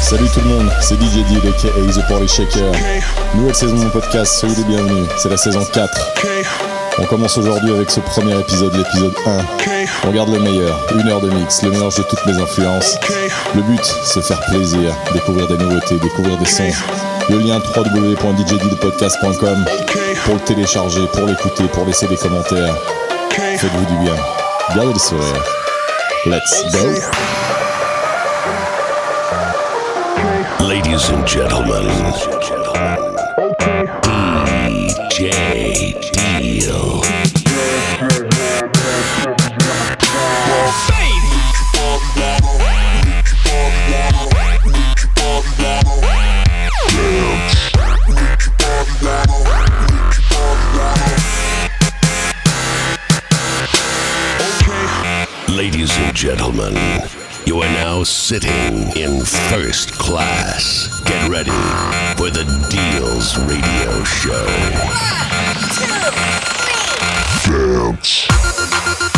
Salut tout le monde, c'est DJ D, aka The Party Shaker. Nouvelle saison de mon podcast, soyez les bienvenus, c'est la saison 4. On commence aujourd'hui avec ce premier épisode, l'épisode 1. On garde le meilleur, une heure de mix, le mélange de toutes mes influences. Le but, c'est faire plaisir, découvrir des nouveautés, découvrir des sons. Le lien www.djdpodcast.com pour le télécharger, pour l'écouter, pour laisser des commentaires. Faites-vous du bien. Gardez le sourire. Let's go. Ladies and gentlemen, okay. DJ now sitting in first class. Get ready for the Deals Radio Show. One,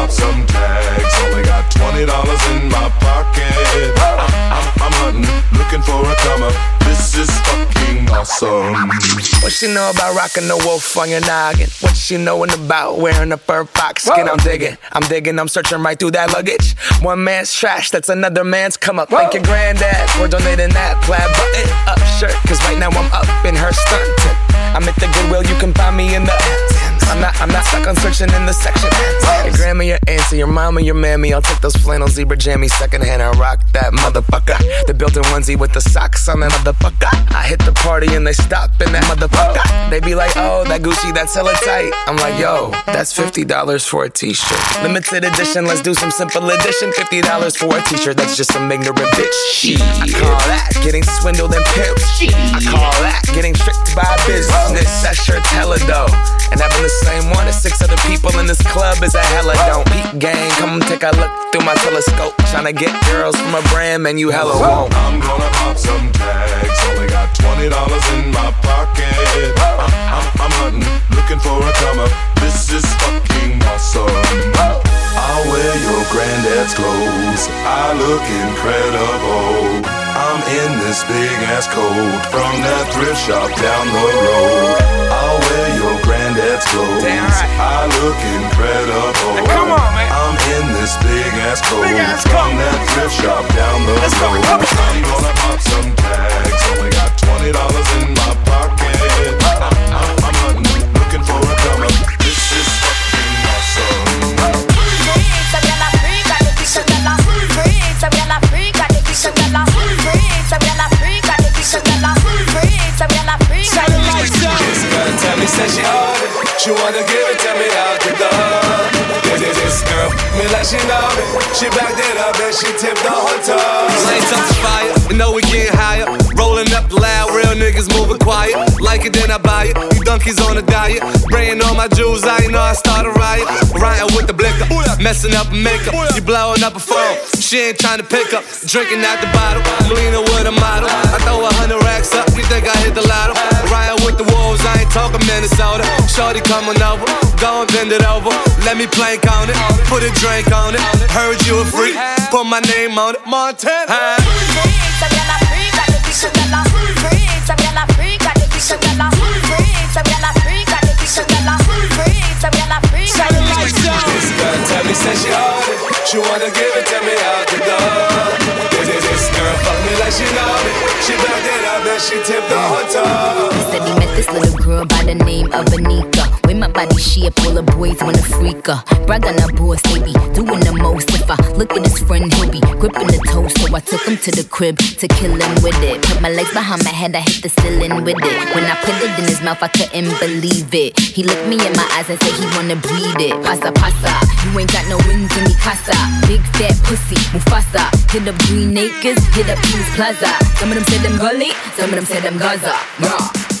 some tags. Only got twenty dollars in my pocket. I'm, I'm hunting, looking for a come up. This is fucking awesome. What she know about rocking the wolf on your noggin? What she knowin' about wearing a fur fox skin? I'm digging, I'm digging, I'm searching right through that luggage. One man's trash, that's another man's come up. Thank your granddad for donating that plaid button up shirt. Cause right now I'm up in her skirt. I'm at the Goodwill, you can find me in the. I'm not, I'm not stuck on searching in the section. Your grandma, your auntie, your mama, your mammy. I'll take those flannel zebra jammies secondhand and rock that motherfucker. The built-in onesie with the socks on that motherfucker. I hit the party and they stop in that motherfucker. They be like, oh, that Gucci, that's hella tight. I'm like, yo, that's $50 for a t-shirt. Limited edition, let's do some simple edition. $50 for a t-shirt, that's just some ignorant bitch. Shit. I call that getting swindled and pimped. I call that getting tricked by a business. That shirt's hella dope. And having the same one as six other people in this club is a hella don't. Peak gang, come take a look through my telescope. Tryna get girls from a brand, man, you hella won't. I'm gonna pop some tags. Only got twenty dollars in my pocket. I'm, I'm, I'm hunting, looking for a come up. This is fucking awesome. I'll wear your granddad's clothes. I look incredible. I'm in this big ass coat from that thrift shop down the road. I'll wear your granddad's clothes. I look incredible. Come on, man. I'm in this big ass coat from that thrift shop down the Let's road. Go, go. I'm gonna pop some tags. Only got twenty dollars in my pocket. I'm looking for a come said she on it. She wanna give it to me out the door. This, this, this girl, me like she know me. She backed it up and she tipped the whole top. Lights up to fire, you know we getting higher. Rolling up loud, real niggas moving quiet. Like it, then I buy it. You donkeys on a diet. Bringing all my jewels, I know I start a riot. Riding with the blicker, messing up makeup. You blowing up a phone, she ain't trying to pick up. Drinking out the bottle, I'm with a model. I throw a hundred racks up, you think I hit the lotto? Riding with the wolves, I ain't talking Minnesota. Shorty coming over, go and bend it over. Let me plank on it, put a drink on it. Heard you a freak, put my name on it. Montana. This girl tell me say she on it. She wanna give it to me out the door. This, this, this girl fuck me like she know me. She backed it up and she tipped the whole top. He said he met this little girl by the name of Anika. With my body shape, all the boys wanna freak her. Brag on her boss, they be doing the most. If I look at his friend, he'll be gripping the toast. So I took him to the crib to kill him with it. Put my legs behind my head, I hit the ceiling with it. When I put it in his mouth, I couldn't believe it. He looked me in my eyes and said he wanna breathe it. Pasa, pasa, you ain't got no wings in the casa. Big fat pussy, Mufasa. Hit up Green Acres, hit up Kings Plaza. Some of them said them gully, some of them said them Gaza. Raw.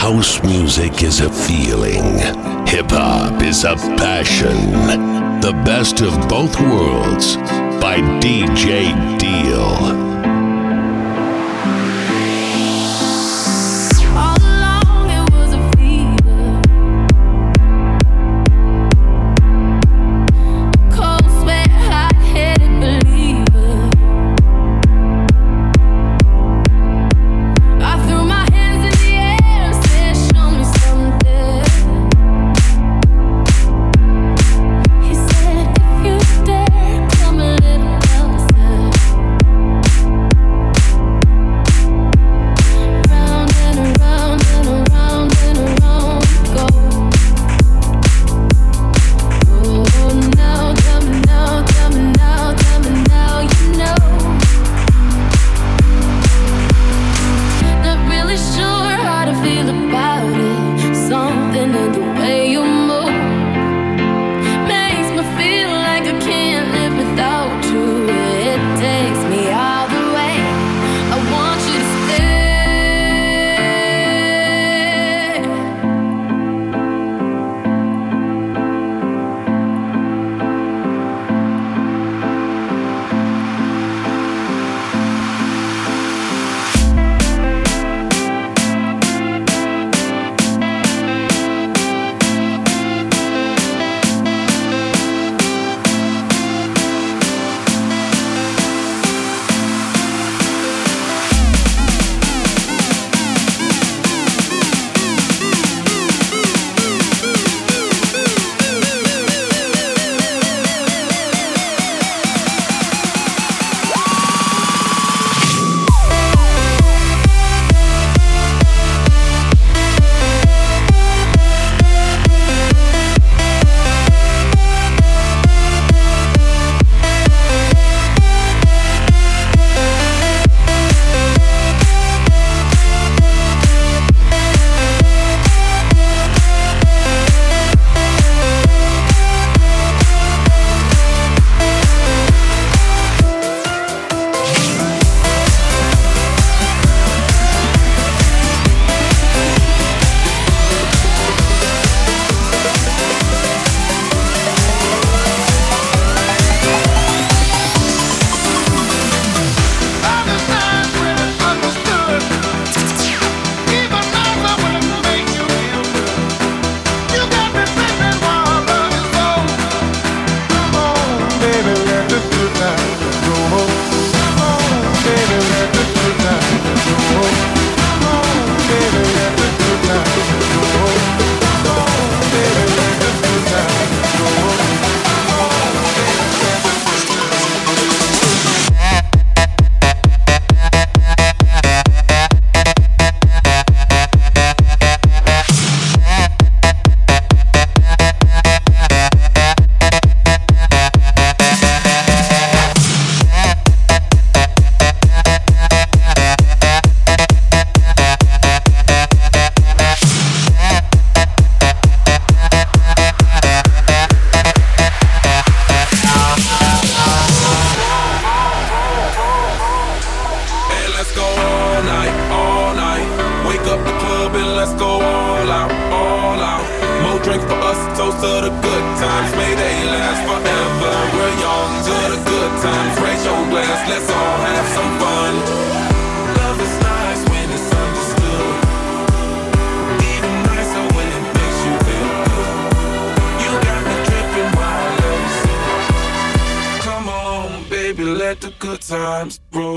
House music is a feeling. Hip hop is a passion. The best of both worlds by DJ Deal. Times roll.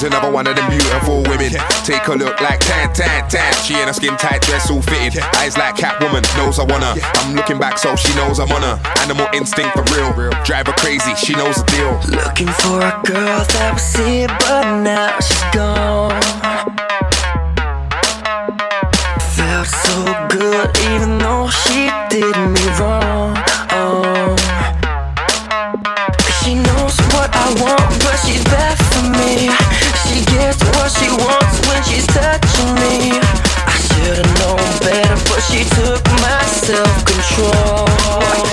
She's another one of them beautiful women. Take a look like tan, tan, tan. She in a skin tight dress, all fitted. Eyes like Catwoman, knows I wanna. I'm looking back, so she knows I'm on her. Animal instinct for real. Real. Drive her crazy, she knows the deal. Looking for a girl that was here, but now she's gone. Felt so good, even though she did me wrong. Oh. She knows what I want, but she's bad she wants when she's touching me. I should've known better, but she took my self control.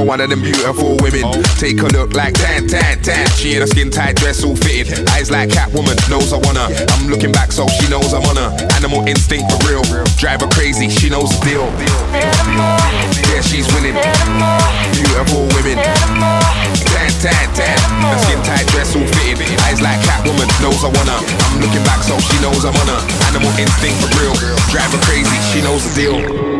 One of them beautiful women. Take a look like tan, tan, tan. She in a skin tight dress, all fitted. Eyes like Catwoman, knows I wanna. I'm looking back, so she knows I'm on her. Animal instinct for real. Drive her crazy, she knows the deal. Yeah, she's winning. Beautiful women. Tan, tan, tan. A skin tight dress, all fitted. Eyes like Catwoman, knows I wanna. I'm looking back, so she knows I'm on her. Animal instinct for real. Drive her crazy, she knows the deal.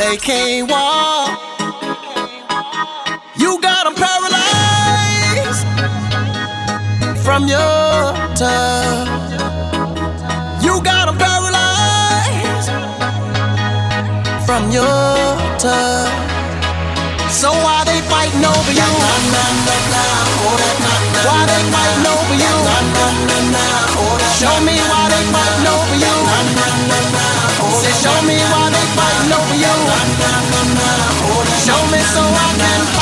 they can't walk. You got them paralyzed from your touch. You got them paralyzed from your touch. So why they fighting over you? Why they fighting over you? Show me why they fighting over you. Say, show me why they fighting me so I can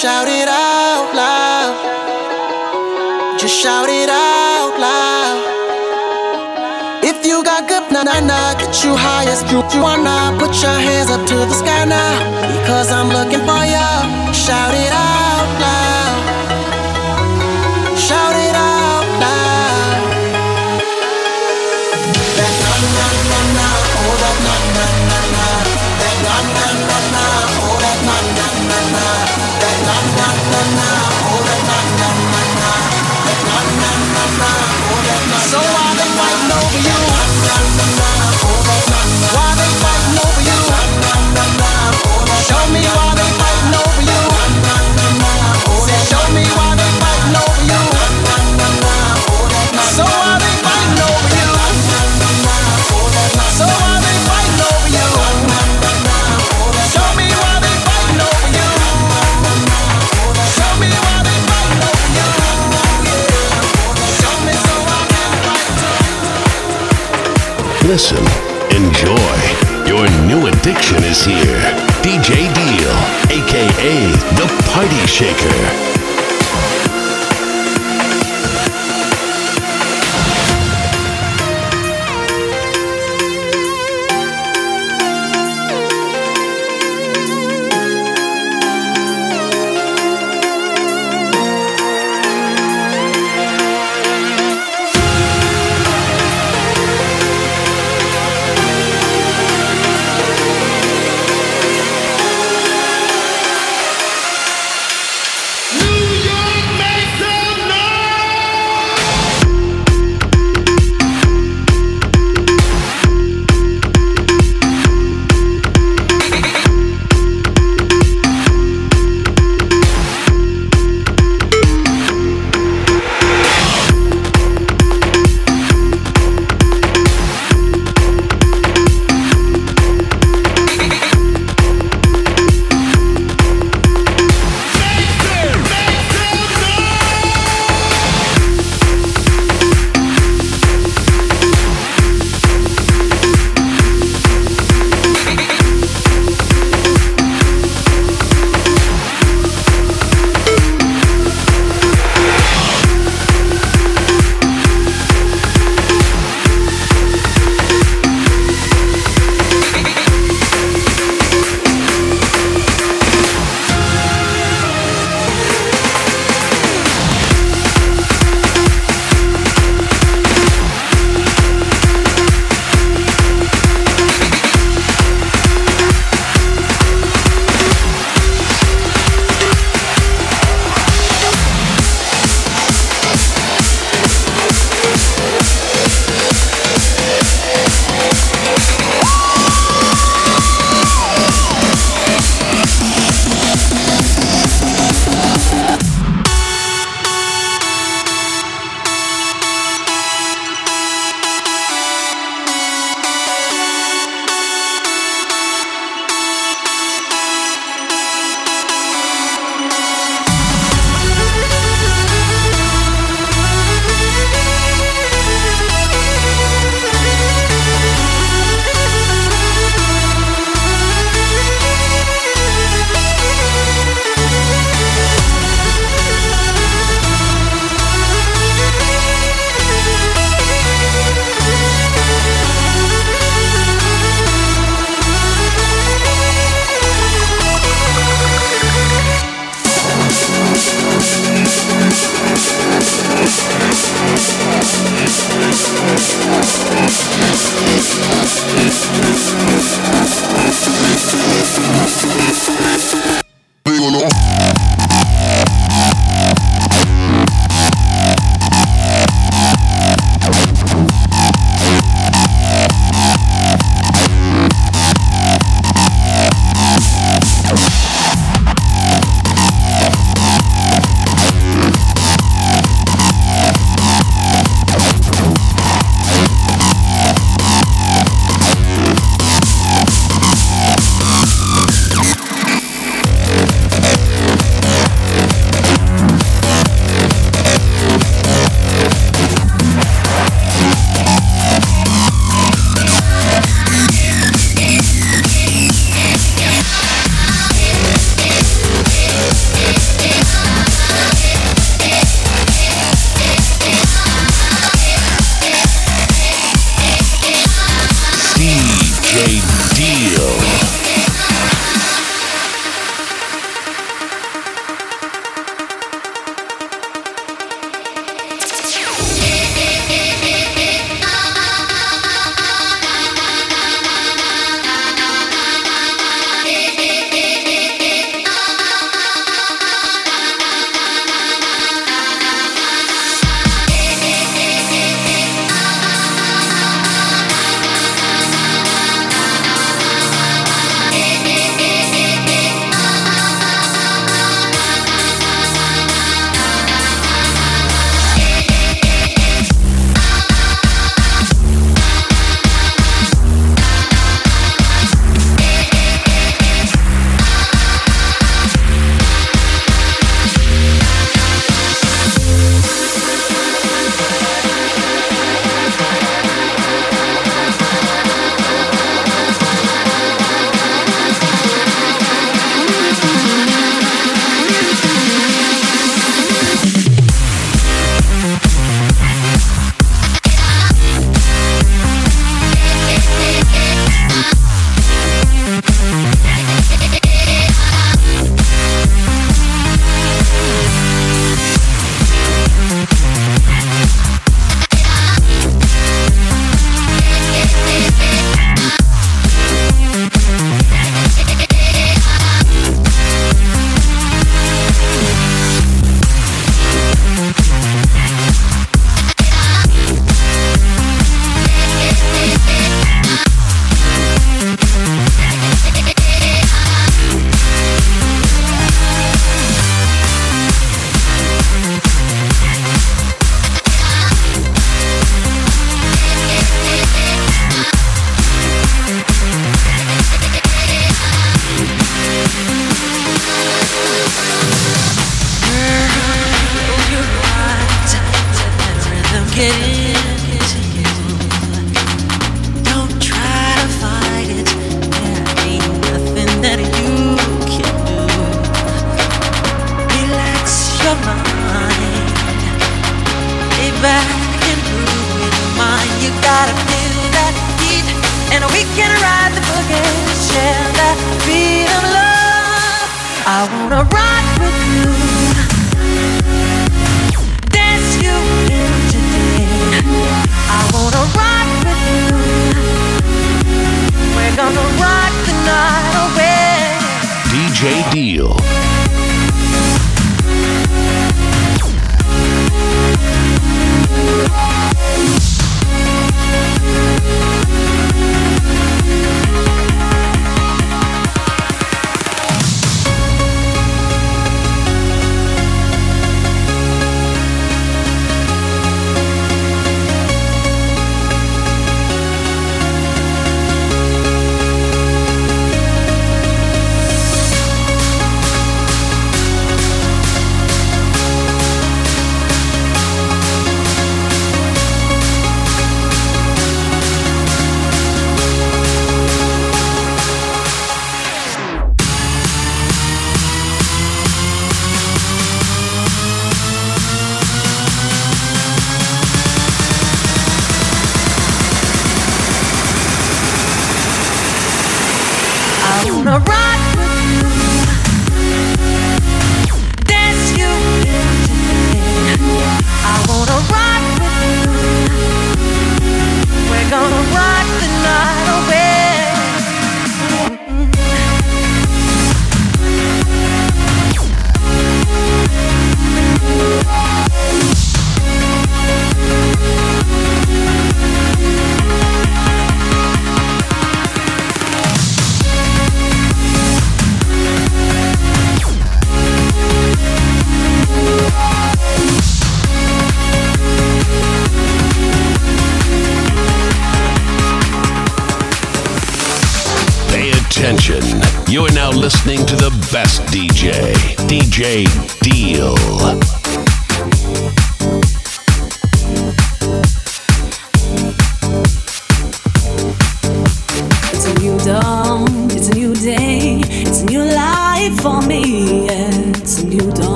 Shout it out loud. Just shout it out loud. If you got good, now nah, nah, get you high as you, you wanna. Put your hands up to the sky now. Because I'm looking for ya. Shout it out loud. listen, enjoy. Your new addiction is here. DJ Deal, aka The Party Shaker.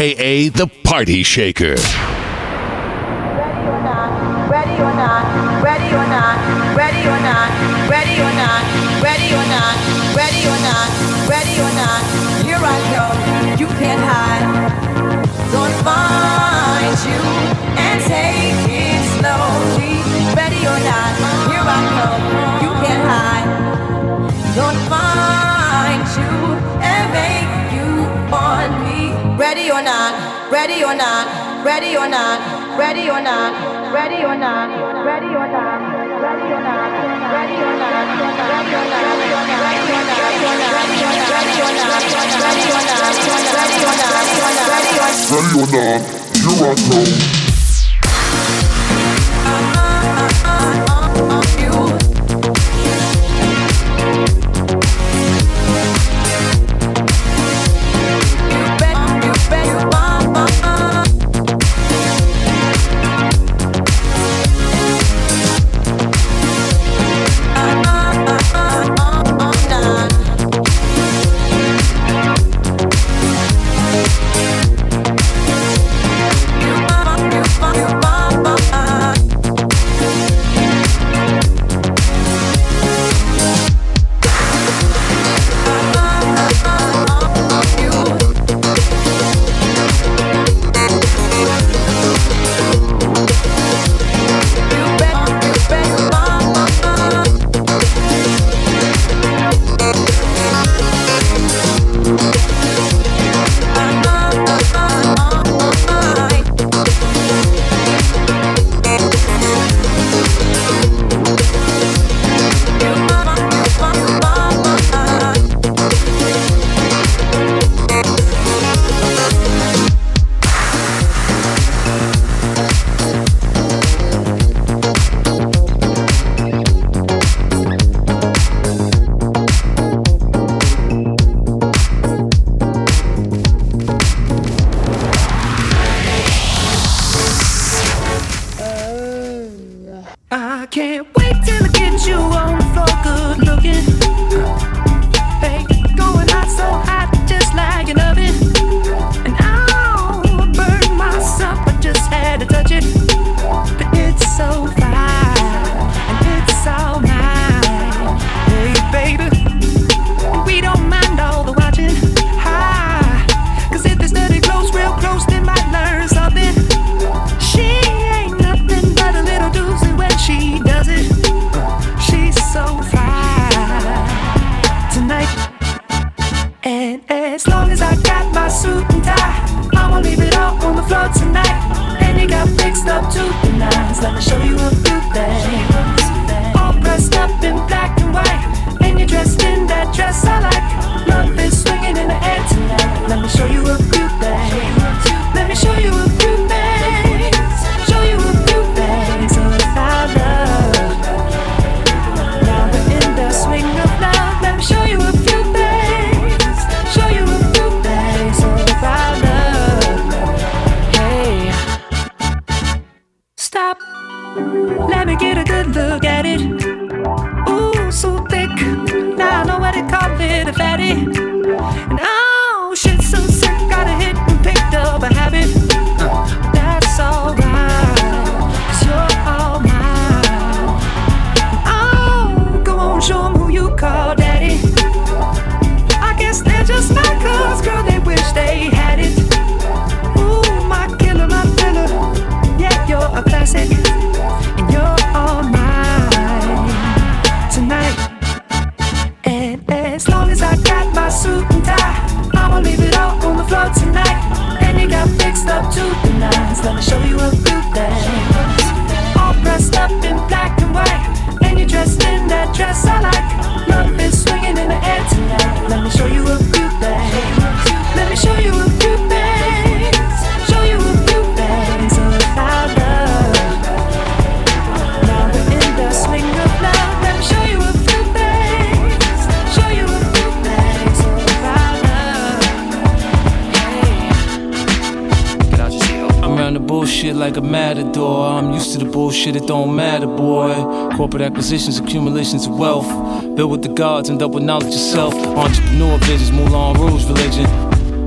aka the Party Shaker. Ready or not, ready or not, ready or not, ready or not, ready or ready or not, ready or not, ready or not, ready or not, ready or not. Ready or not, ready or not, ready or not, ready or not, ready or not, ready or not, ready or not, ready or not, ready or not, ready or not, ready or not, ready or not, here I come. To the nines. Let me show you a few things. All dressed up in black and white. And you're dressed in that dress I like. Love is swinging in the air tonight. Let me show you a few things. Let me show you like a matador. I'm used to the bullshit, it don't matter, boy. Corporate acquisitions, accumulations of wealth. Built with the gods and double knowledge yourself. Entrepreneur visions, Moulin Rouge religion.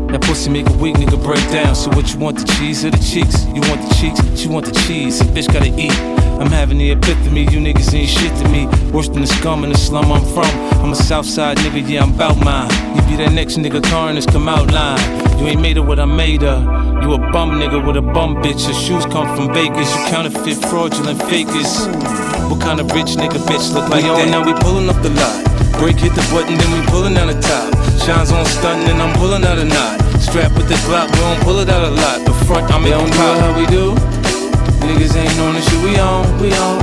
That pussy make a weak nigga break down. So what you want, the cheese or the cheeks? You want the cheeks, she want the cheese. A bitch gotta eat. I'm having the epitome, you niggas ain't shit to me. Worse than the scum in the slum I'm from. I'm a Southside nigga, yeah, I'm bout mine. You be that next nigga, Carnage, come out line. You ain't made of what I made of. You a bum nigga with a bum bitch. Your shoes come from Vegas. You counterfeit, fraudulent fakers. What kind of rich nigga bitch look like that? Now we pulling up the lot. Break hit the button, then we pulling down the top. Shines on stunting, and I'm pulling out a knot. Strap with the Glock, we don't pull it out a lot. The front, I'm in pop. how we do. Niggas ain't on the shit we on, we on.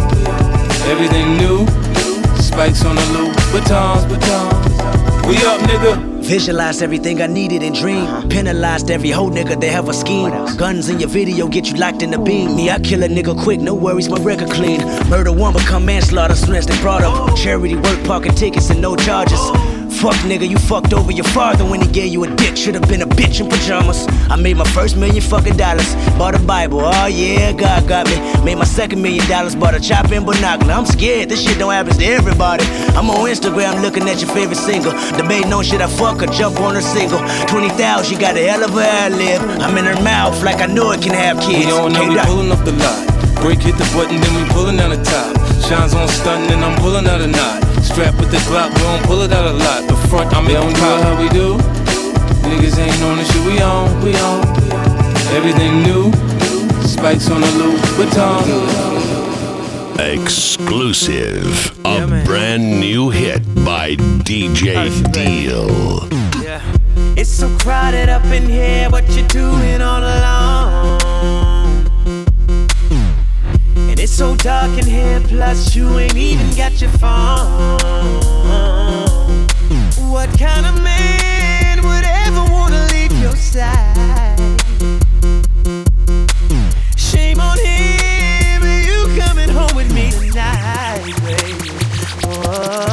Everything new. Spikes on the loop, batons, batons. We up, nigga. Visualized everything I needed and dreamed. Penalized every whole nigga that have a scheme. Guns in your video get you locked in the beam. Me, I kill a nigga quick, no worries, my record clean. Murder one become manslaughter, snatched they brought up. Charity work, parking tickets and no charges. Fuck nigga, you fucked over your father when he gave you a dick. Should've been a bitch in pajamas. I made my first million fucking dollars. Bought a Bible, oh yeah, God got me. Made my second million dollars, bought a chop and binocular. I'm scared, this shit don't happen to everybody. I'm on Instagram looking at your favorite single. Debating on shit I fuck or jump on her single. 20,000, she got a hell of a ad lib. I'm in her mouth like I know it can have kids. We on now, we pulling up the lot. Break hit the button, then we pulling down the top. Shines on stunting, and I'm pulling out a knot. Strap with the Glock, we don't pull it out a lot. The front, I'm in pop. how we do. Niggas ain't on the shit we on, we on. Everything new. Spikes on the loop, batons. Exclusive. A brand new hit by DJ Deal. Yeah. It's so crowded up in here, what you doing all alone? It's so dark in here, plus you ain't even got your phone. What kind of man would ever wanna leave your side? Shame on him, you coming home with me tonight, baby. Whoa. Oh.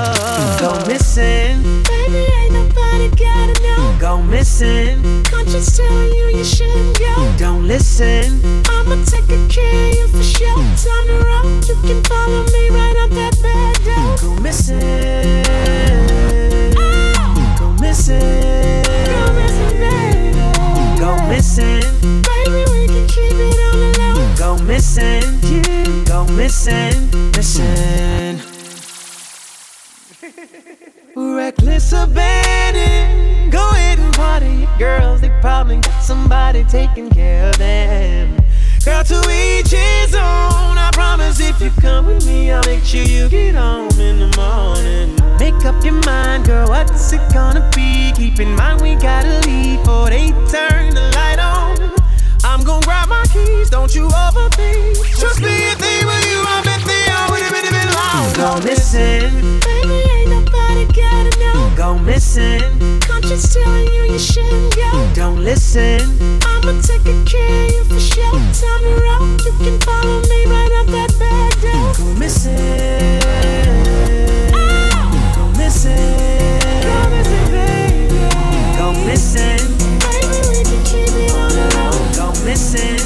Missing, conscience telling you you shouldn't go. Don't listen, I'ma take good care of you for sure. Time to roll, you can follow me right out that back door. Go missing, oh! go missing, go missing, baby. Go missing, baby, we can keep it on the low. Go missing, yeah. Go missing, missing. Reckless abandon girls, they probably got somebody taking care of them. Girl, to each his own. I promise if you come with me, I'll make sure you get home in the morning. Make up your mind, girl, what's it gonna be? Keep in mind we gotta leave before they turn the light on. I'm gonna grab my keys, don't you overthink. Trust me, if they were you, I bet they already been, been lost. Don't listen missing. Conscience telling you you shouldn't go. Don't listen. I'ma take good care of you for sure. Time to roll. You can follow me right up that back door. Go missing. Oh! Go missing. Go missing, baby. Go missing. Baby, we can keep it on the low. Go missing.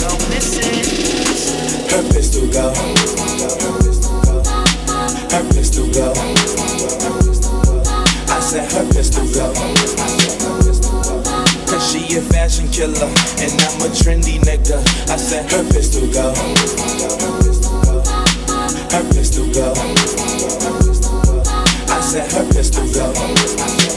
Go missing. Her pistol go. Fashion killer and I'm a trendy nigga. I said her pistol go. Her pistol go. I said her pistol go.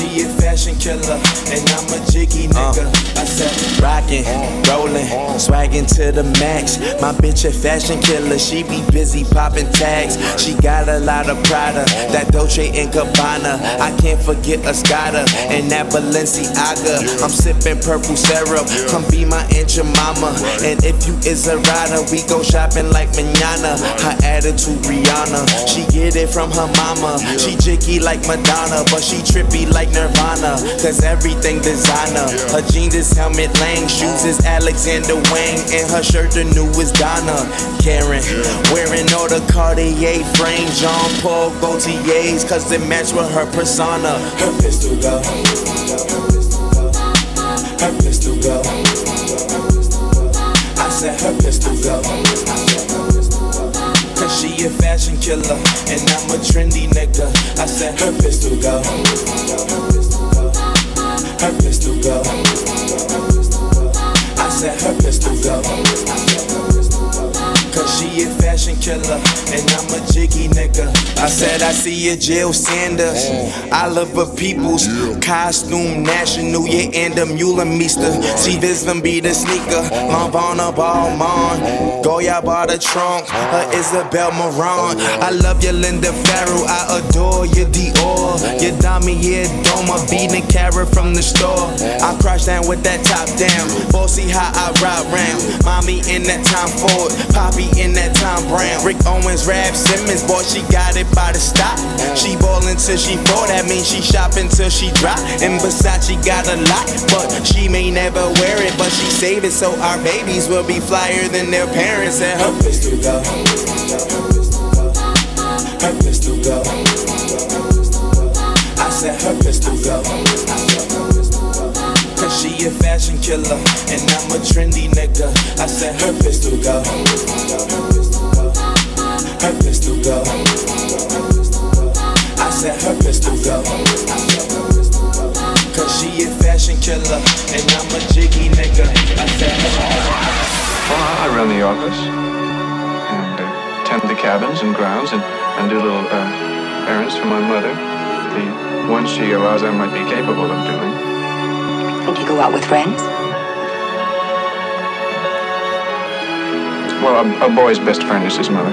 She a fashion killer and I'm a jiggy uh, nigga. I said Rockin', rollin', swaggin' to the max. My bitch a fashion killer, she be busy poppin' tags. She got a lot of Prada, that Dolce and Gabbana. I can't forget Escada and that Balenciaga. I'm sippin' purple syrup, come be my aunt your mama. And if you is a rider, we go shopping like manana. Her attitude Rihanna, she get it from her mama. She jiggy like Madonna, but she trippy like Nirvana. Cause everything designer. Her jeans is Helmut Lang, shoes is Alexander Wang, and her shirt the newest Donna. Karan, wearing all the Cartier frames, Jean Paul Gaultier's, cause they match with her persona. Her pistol go. Her pistol go. I said her pistol go. Cause she a fashion killer and I'm a trendy nigga. I said her pistol go. Her pistol go. I said her pistol go. Cause she a fashion killer and I'm a jiggy nigga. I said I see a Jill Sanders. Mm. I love her people's costume national, yeah, and a mule meester. Mm. See this them be the sneaker. Mm. Lavana Balmain. Goya bought the trunk. Her Isabel Marant. Oh, I love your Linda Farrow. I adore your Dior. Your Dami, yeah, Doma. Beating carrot from the store. I crash down with that top down. Bossy how I ride round. Mommy in that time Ford. Poppy in that time Brown. Rick Owens, Raf Simons. Boy, she got it by the stop. She ballin' till she fall. That means she shopping till she drop. And Versace got a lot, but she may never wear it. But she save it so our babies will be flyer than their parents. And her pistol go. Her pistol go. I said her pistol go. She a fashion killer and I'm a trendy nigga. I said her pistol go. Her pistol go. I said her pistol go. Cause she a fashion killer and I'm a jiggy nigga. I said Well, I run the office and uh, tend the cabins and grounds and, and do little uh, errands for my mother. The ones she allows I might be capable of doing. And you go out with friends? Well, a, a boy's best friend is his mother.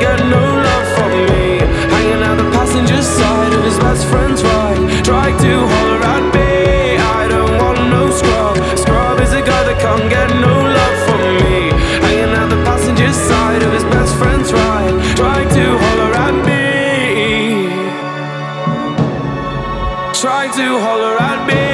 Get no love from me. Hanging out the passenger side of his best friend's ride. Trying to holler at me. I don't want no scrub. Scrub is a guy that can't get no love from me. Hanging out the passenger side of his best friend's ride. Trying to holler at me. Trying to holler at me.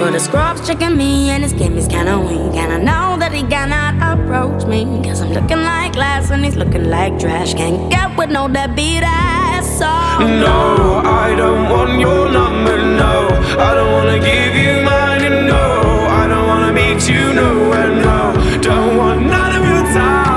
But a scrub's checking me and his game is kinda weak. And I know cannot approach me. Cause I'm looking like glass and he's looking like trash. Can't get with no deadbeat ass. So No, I don't want your number, no. I don't wanna give you mine, and no. I don't wanna meet you nowhere, no. Don't want none of your time.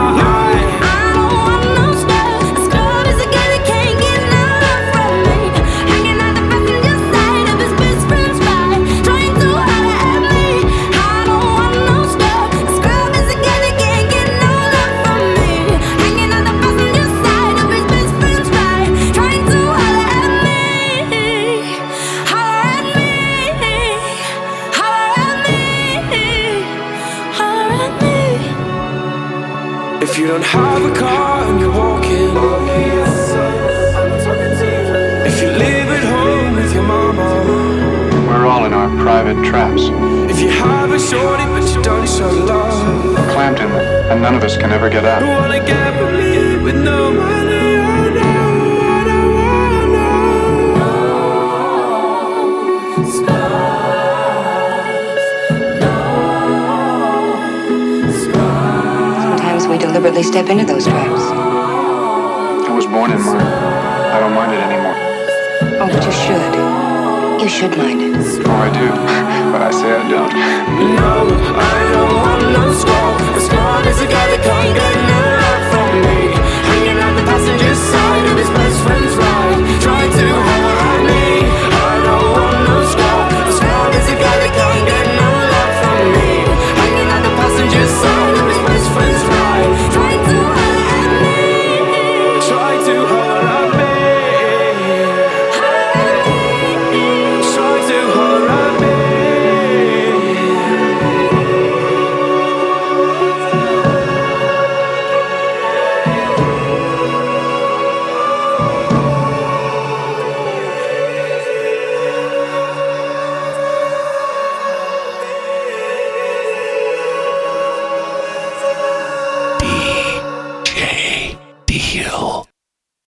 Private traps, If you have a shorty but you don't show love. clamped in them, and none of us can ever get out. You wanna get with me with no money or no, no, Sometimes we deliberately step into those traps. I was born in mine. I don't mind it anymore. Oh, but you should. You should mind it. Oh, I do, but I say I don't. No, I don't want no squad. A squad is a guy that can't get no